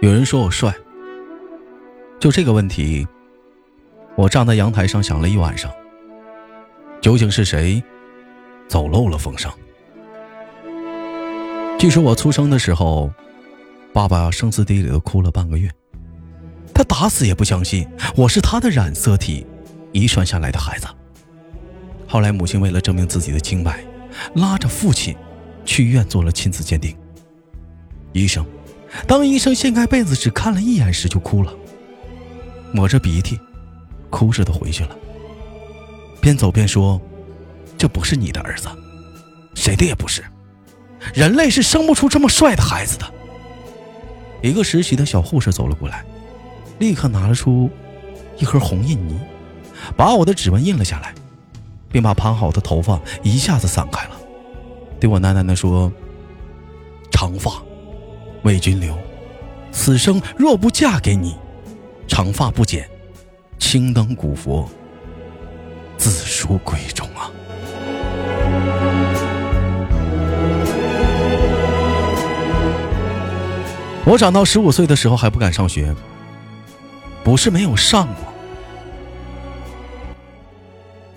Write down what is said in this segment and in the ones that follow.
有人说我帅，就这个问题，我站在阳台上想了一晚上。究竟是谁走漏了风声？据说我出生的时候，爸爸声嘶力竭的哭了半个月，他打死也不相信我是他的染色体遗传下来的孩子。后来母亲为了证明自己的清白，拉着父亲去医院做了亲子鉴定。医生，当医生掀开被子只看了一眼时就哭了，抹着鼻涕，哭着的回去了。边走边说：“这不是你的儿子，谁的也不是。人类是生不出这么帅的孩子的。”一个实习的小护士走了过来，立刻拿了出一盒红印泥，把我的指纹印了下来，并把盘好的头发一下子散开了，对我喃喃地说：“长发为君留，此生若不嫁给你，长发不剪，青灯古佛。”自书闺中啊！我长到十五岁的时候还不敢上学，不是没有上过。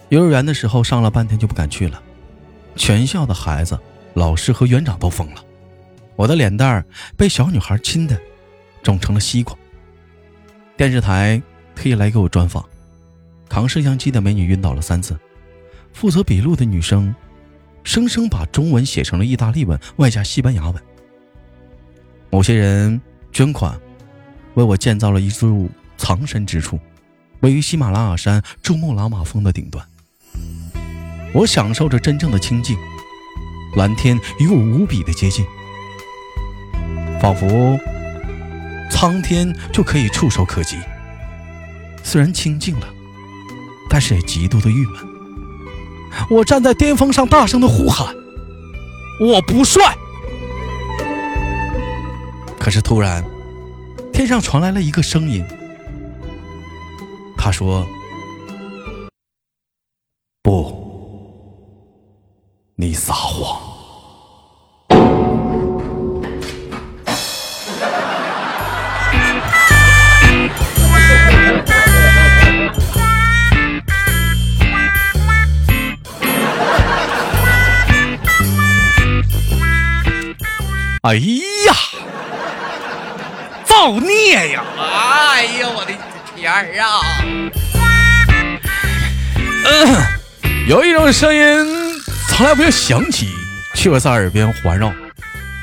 幼儿园的时候上了半天就不敢去了，全校的孩子、老师和园长都疯了。我的脸蛋儿被小女孩亲的肿成了西瓜。电视台特意来给我专访。扛摄像机的美女晕倒了三次，负责笔录的女生，生生把中文写成了意大利文，外加西班牙文。某些人捐款，为我建造了一处藏身之处，位于喜马拉雅山珠穆朗玛峰的顶端。我享受着真正的清静，蓝天与我无比的接近，仿佛苍天就可以触手可及。虽然清静了。但是也极度的郁闷。我站在巅峰上，大声的呼喊：“我不帅！”可是突然，天上传来了一个声音。他说：“不，你撒谎。”哎呀，造孽呀！哎呀，我的天儿啊！嗯，有一种声音从来不用响起，却会在耳边环绕；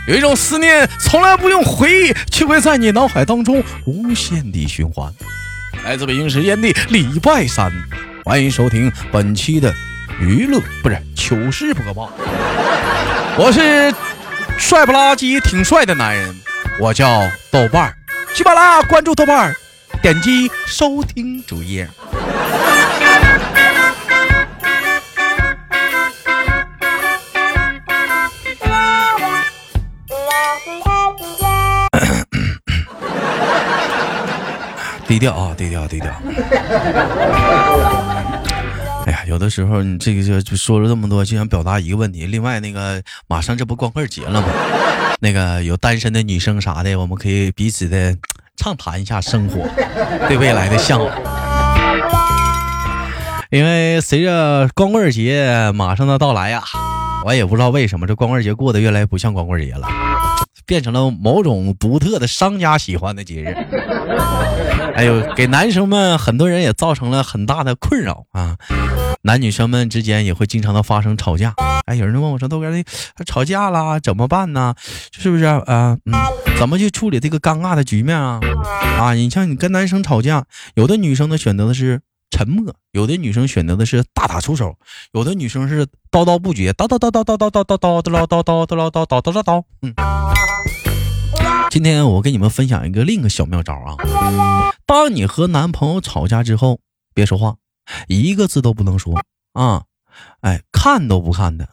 有一种思念从来不用回忆，却会在你脑海当中无限的循环。来自北京时间的礼拜三，欢迎收听本期的娱乐不是糗事播报，我是。帅不拉几、挺帅的男人，我叫豆瓣儿。喜马拉雅，关注豆瓣儿，点击收听主页。低调啊，低调，低调。有的时候你这个就就说了这么多，就想表达一个问题。另外，那个马上这不光棍节了吗？那个有单身的女生啥的，我们可以彼此的畅谈一下生活，对未来的向往。因为随着光棍节马上的到来呀，我也不知道为什么这光棍节过得越来越不像光棍节了，变成了某种独特的商家喜欢的节日。还有给男生们很多人也造成了很大的困扰啊，男女生们之间也会经常的发生吵架。哎，有人就问我说：“豆哥，那吵架啦，怎么办呢？是不是啊？嗯，怎么去处理这个尴尬的局面啊？啊，你像你跟男生吵架，有的女生呢选择的是沉默，有的女生选择的是大打出手，有的女生是叨叨不绝，叨叨叨叨叨叨叨叨叨叨叨叨叨叨叨叨叨叨。嗯。今天我给你们分享一个另一个小妙招啊！当你和男朋友吵架之后，别说话，一个字都不能说啊！哎，看都不看的，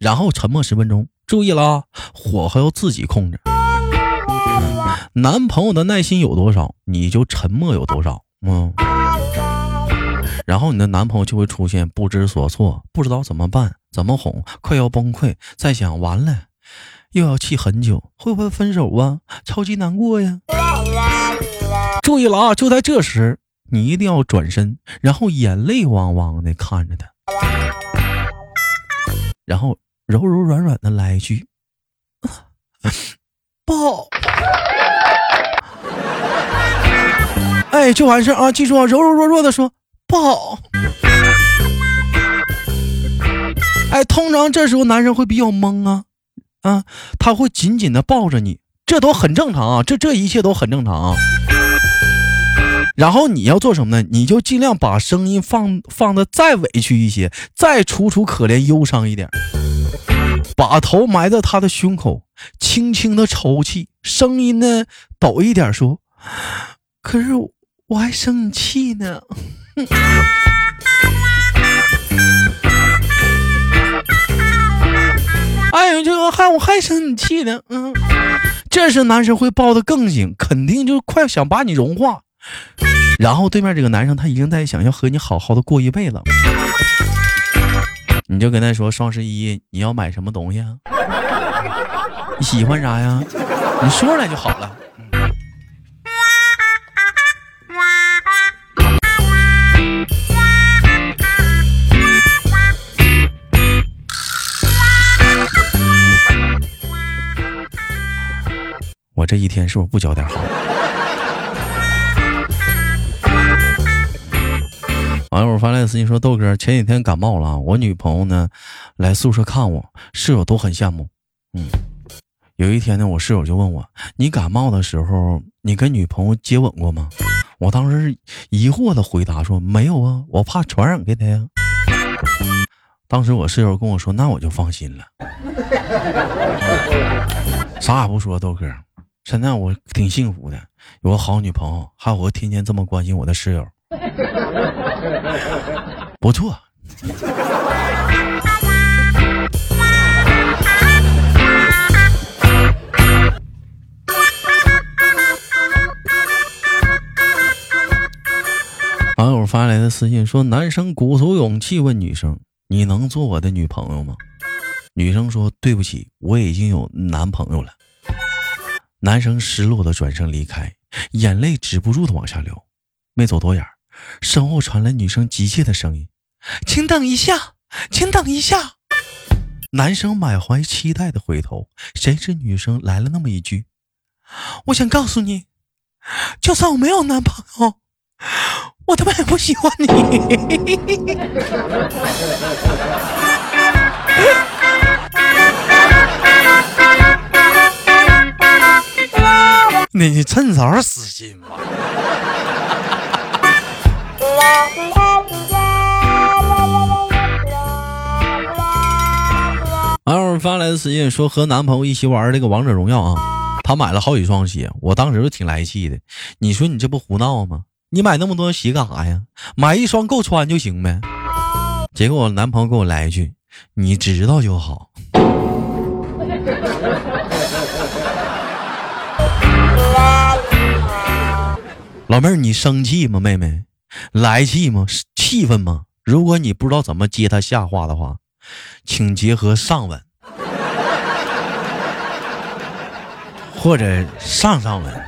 然后沉默十分钟。注意了，火候要自己控制。男朋友的耐心有多少，你就沉默有多少。嗯，然后你的男朋友就会出现不知所措，不知道怎么办，怎么哄，快要崩溃，在想完了。又要气很久，会不会分手啊？超级难过呀！注意了啊！就在这时，你一定要转身，然后眼泪汪汪的看着他，然后柔柔软软的来一句：“抱。”哎，就完事啊！记住啊，柔柔弱弱的说抱。哎，通常这时候男人会比较懵啊，啊，他会紧紧的抱着你，这都很正常啊，这这一切都很正常啊。然后你要做什么呢？你就尽量把声音放放的再委屈一些，再楚楚可怜忧伤一点，把头埋在他的胸口，轻轻的抽泣，声音呢抖一点说，可是我还生你气呢。哎呦，这个还我还生你气呢，嗯，这时男生会抱得更紧，肯定就快想把你融化。然后对面这个男生他已经在想要和你好好的过一辈子，你就跟他说双十一你要买什么东西啊？你喜欢啥呀？你说出来就好了。我这一天是不是不交点好？网友发来私信说：“豆哥，前几天感冒了，我女朋友呢来宿舍看我，室友都很羡慕。嗯，有一天呢，我室友就问我：你感冒的时候，你跟女朋友接吻过吗？我当时疑惑的回答说：没有啊，我怕传染给她呀。当时我室友跟我说：那我就放心了，啥也不说，豆哥。”现在我挺幸福的，有个好女朋友，还有个天天这么关心我的室友，不错。网友发来的私信说：“男生鼓足勇气问女生，你能做我的女朋友吗？”女生说：“对不起，我已经有男朋友了。”男生失落的转身离开，眼泪止不住的往下流。没走多远，身后传来女生急切的声音：“请等一下，请等一下。”男生满怀期待的回头，谁知女生来了那么一句：“我想告诉你，就算我没有男朋友，我他妈也不喜欢你。你趁早死心吧。网友发来的私信说和男朋友一起玩这个王者荣耀啊，他买了好几双鞋，我当时就挺来气的。你说你这不胡闹吗？你买那么多鞋干啥呀？买一双够穿就行呗。结果我男朋友给我来一句：“你知道就好。”老妹儿，你生气吗？妹妹，来气吗？气愤吗？如果你不知道怎么接他下话的话，请结合上文 或者上上文。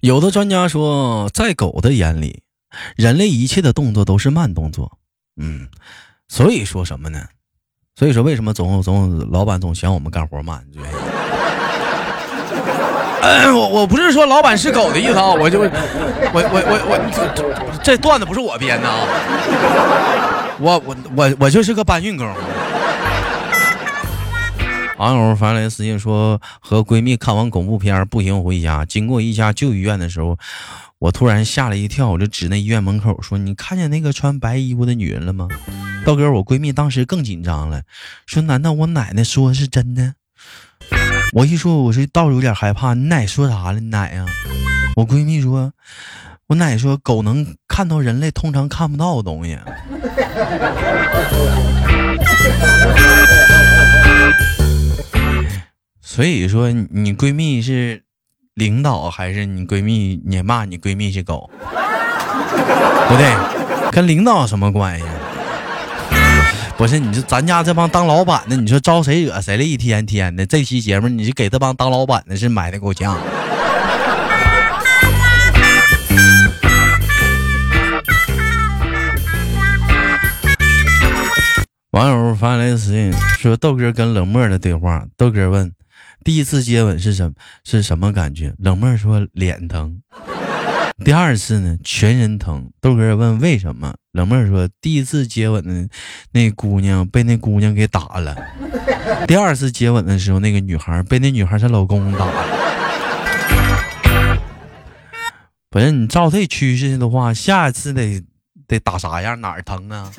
有的专家说，在狗的眼里，人类一切的动作都是慢动作。嗯，所以说什么呢？所以说，为什么总总老板总嫌我们干活慢？我我不是说老板是狗的意思啊，我就我我我我这段子不是我编的啊，我我我我就是个搬运工。网友发来私信说，和闺蜜看完恐怖片步行回家，经过一家旧医院的时候，我突然吓了一跳，我就指那医院门口说：“你看见那个穿白衣服的女人了吗？”道哥，我闺蜜当时更紧张了，说：“难道我奶奶说的是真的？”我一说，我是倒是有点害怕。你奶说啥了？你奶呀？我闺蜜说：“我奶说狗能看到人类通常看不到的东西。”所以说，你闺蜜是领导还是你闺蜜？你骂你闺蜜是狗？不对？跟领导什么关系？不是，你说咱家这帮当老板的，你说招谁惹谁了？一天天的，这期节目你就给这帮当老板的是买的够呛。网友发来私信说：“豆哥跟冷漠的对话。”豆哥问：“第一次接吻是什是什么感觉？”冷漠说：“脸疼。”第二次呢，全身疼。豆哥问：“为什么？”冷漠说：“第一次接吻的那姑娘被那姑娘给打了。第二次接吻的时候，那个女孩被那女孩她老公打了。不是你照这趋势的话，下一次得得打啥样？哪儿疼啊？”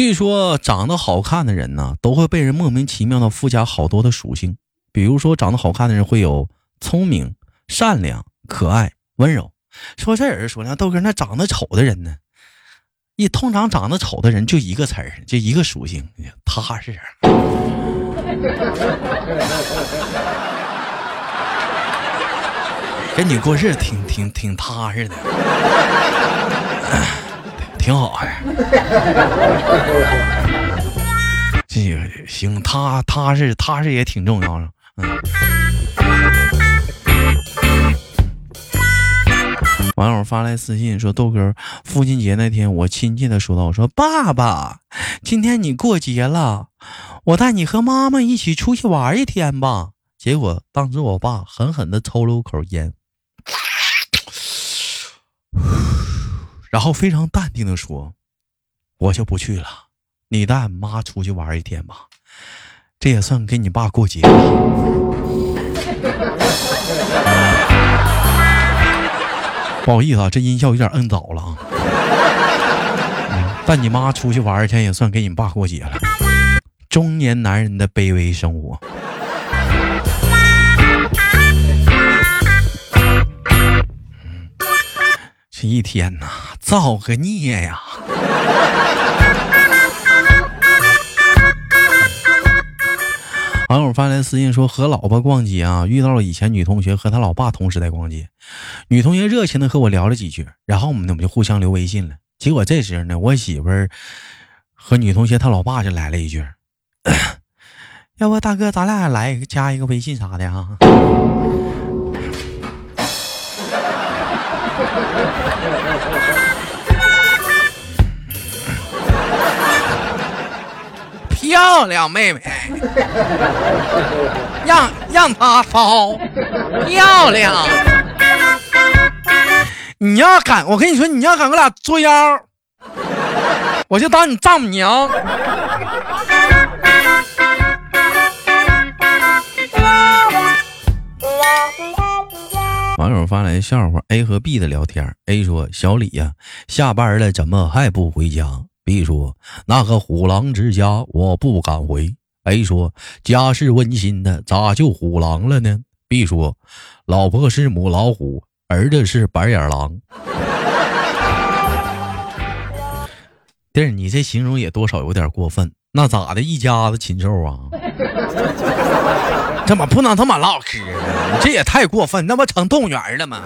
据说长得好看的人呢，都会被人莫名其妙的附加好多的属性。比如说，长得好看的人会有聪明、善良、可爱、温柔。说这人说呢，豆哥，那长得丑的人呢？一通常长得丑的人就一个词儿，就一个属性，踏实。跟你过日子挺挺挺踏实的。挺好呀，这个行，踏踏实踏实也挺重要的。嗯。网友发来私信说：“豆哥，父亲节那天，我亲切的说道：‘我说爸爸，今天你过节了，我带你和妈妈一起出去玩一天吧。’结果当时我爸狠狠的抽了口烟。”然后非常淡定的说：“我就不去了，你带俺妈出去玩一天吧，这也算给你爸过节。”不好意思啊，这音效有点摁早了啊。带你妈出去玩一天也算给你爸过节了。中年男人的卑微生活。这一天呐，造个孽呀！网友发来私信说，和老婆逛街啊，遇到了以前女同学和她老爸同时在逛街，女同学热情的和我聊了几句，然后我们我们就互相留微信了。结果这时候呢，我媳妇儿和女同学她老爸就来了一句：“ 要不大哥，咱俩来加一个微信啥的啊？”漂亮，妹妹，让让他骚，漂亮。你要敢，我跟你说，你要敢跟我俩作妖，我就当你丈母娘。网友发来笑话：A 和 B 的聊天。A 说：“小李呀，下班了怎么还不回家？”B 说：“那个虎狼之家我不敢回。”A 说：“家是温馨的，咋就虎狼了呢？”B 说：“老婆是母老虎，儿子是白眼狼。”弟儿，你这形容也多少有点过分。那咋的？一家子禽兽啊？这么不能这么唠嗑你？这也太过分，那不成动物园了吗？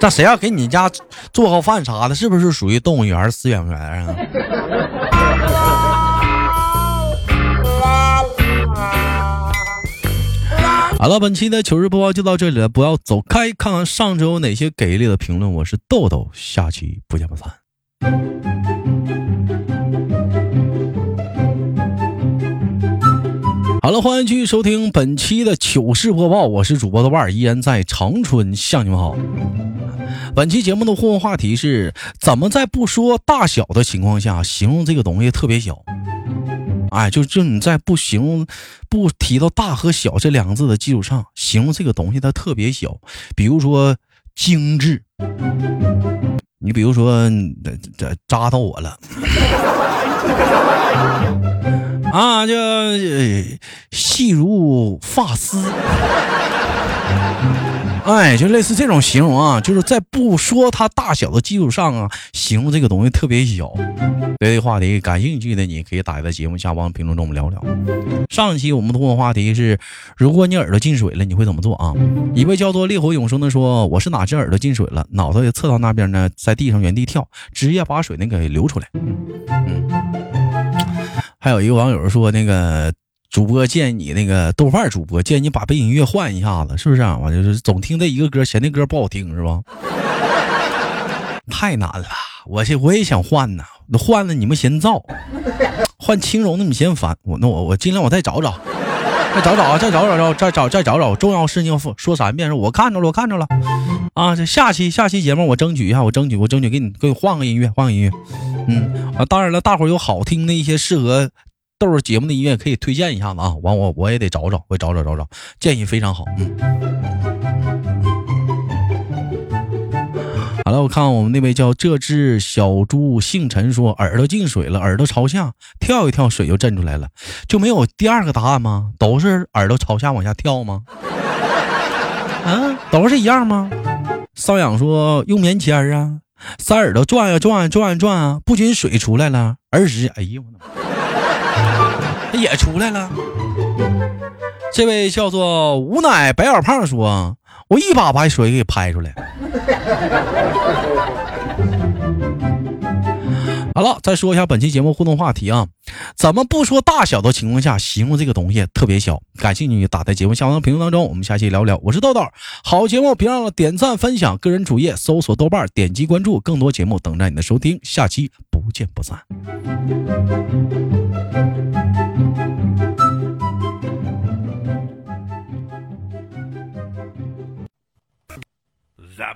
这谁要给你家做个饭啥的，是不是属于动物园、饲养员啊？好了，本期的糗事播报就到这里了，不要走开，看看上周有哪些给力的评论。我是豆豆，下期不见不散。好了，欢迎继续收听本期的糗事播报，我是主播的万儿，依然在长春向你们好。本期节目的互动话题是：怎么在不说大小的情况下，形容这个东西特别小？哎，就就你在不形容、不提到大和小这两个字的基础上，形容这个东西它特别小。比如说精致，你比如说这扎到我了。啊，就细如发丝。哎，就类似这种形容啊，就是在不说它大小的基础上啊，形容这个东西特别小。对这个话题感兴趣的，你可以打在节目下方评论中我们聊聊。上一期我们通过话题是：如果你耳朵进水了，你会怎么做啊？一位叫做烈火永生的说：“我是哪只耳朵进水了，脑袋侧到那边呢，在地上原地跳，直接把水那给流出来。”嗯。还有一个网友说：“那个。”主播建议你那个豆瓣主播建议你把背景音乐换一下子，是不是？我就是总听这一个歌，嫌那歌不好听，是吧？太难了，我这我也想换呢。那换了你们嫌燥，换轻柔的你嫌烦。我那我我尽量我再找找，再找找啊，再找找找再找再找找。重要事情说三遍，说我看着了，我看着了。啊，这下期下期节目我争取一下，我争取我争取给你给你换个音乐，换个音乐。嗯啊，当然了，大伙有好听的一些适合。豆儿节目的音乐可以推荐一下子啊，完我我也得找找，我找找找找，建议非常好。嗯，好了，我看我们那位叫这只小猪姓陈说耳朵进水了，耳朵朝下跳一跳，水就震出来了，就没有第二个答案吗？都是耳朵朝下往下跳吗？啊，都是一样吗？瘙痒说用棉签啊，塞耳朵转呀转呀转呀转啊，不仅水出来了，耳屎哎呦我的妈！也出来了。这位叫做无奶白小胖说：“我一把把水给拍出来。”好了，再说一下本期节目互动话题啊，怎么不说大小的情况下形容这个东西特别小？感兴趣打在节目下方评论当中，我们下期聊聊。我是豆豆，好节目别忘了点赞分享，个人主页搜索豆瓣，点击关注，更多节目等待你的收听，下期不见不散。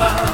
far.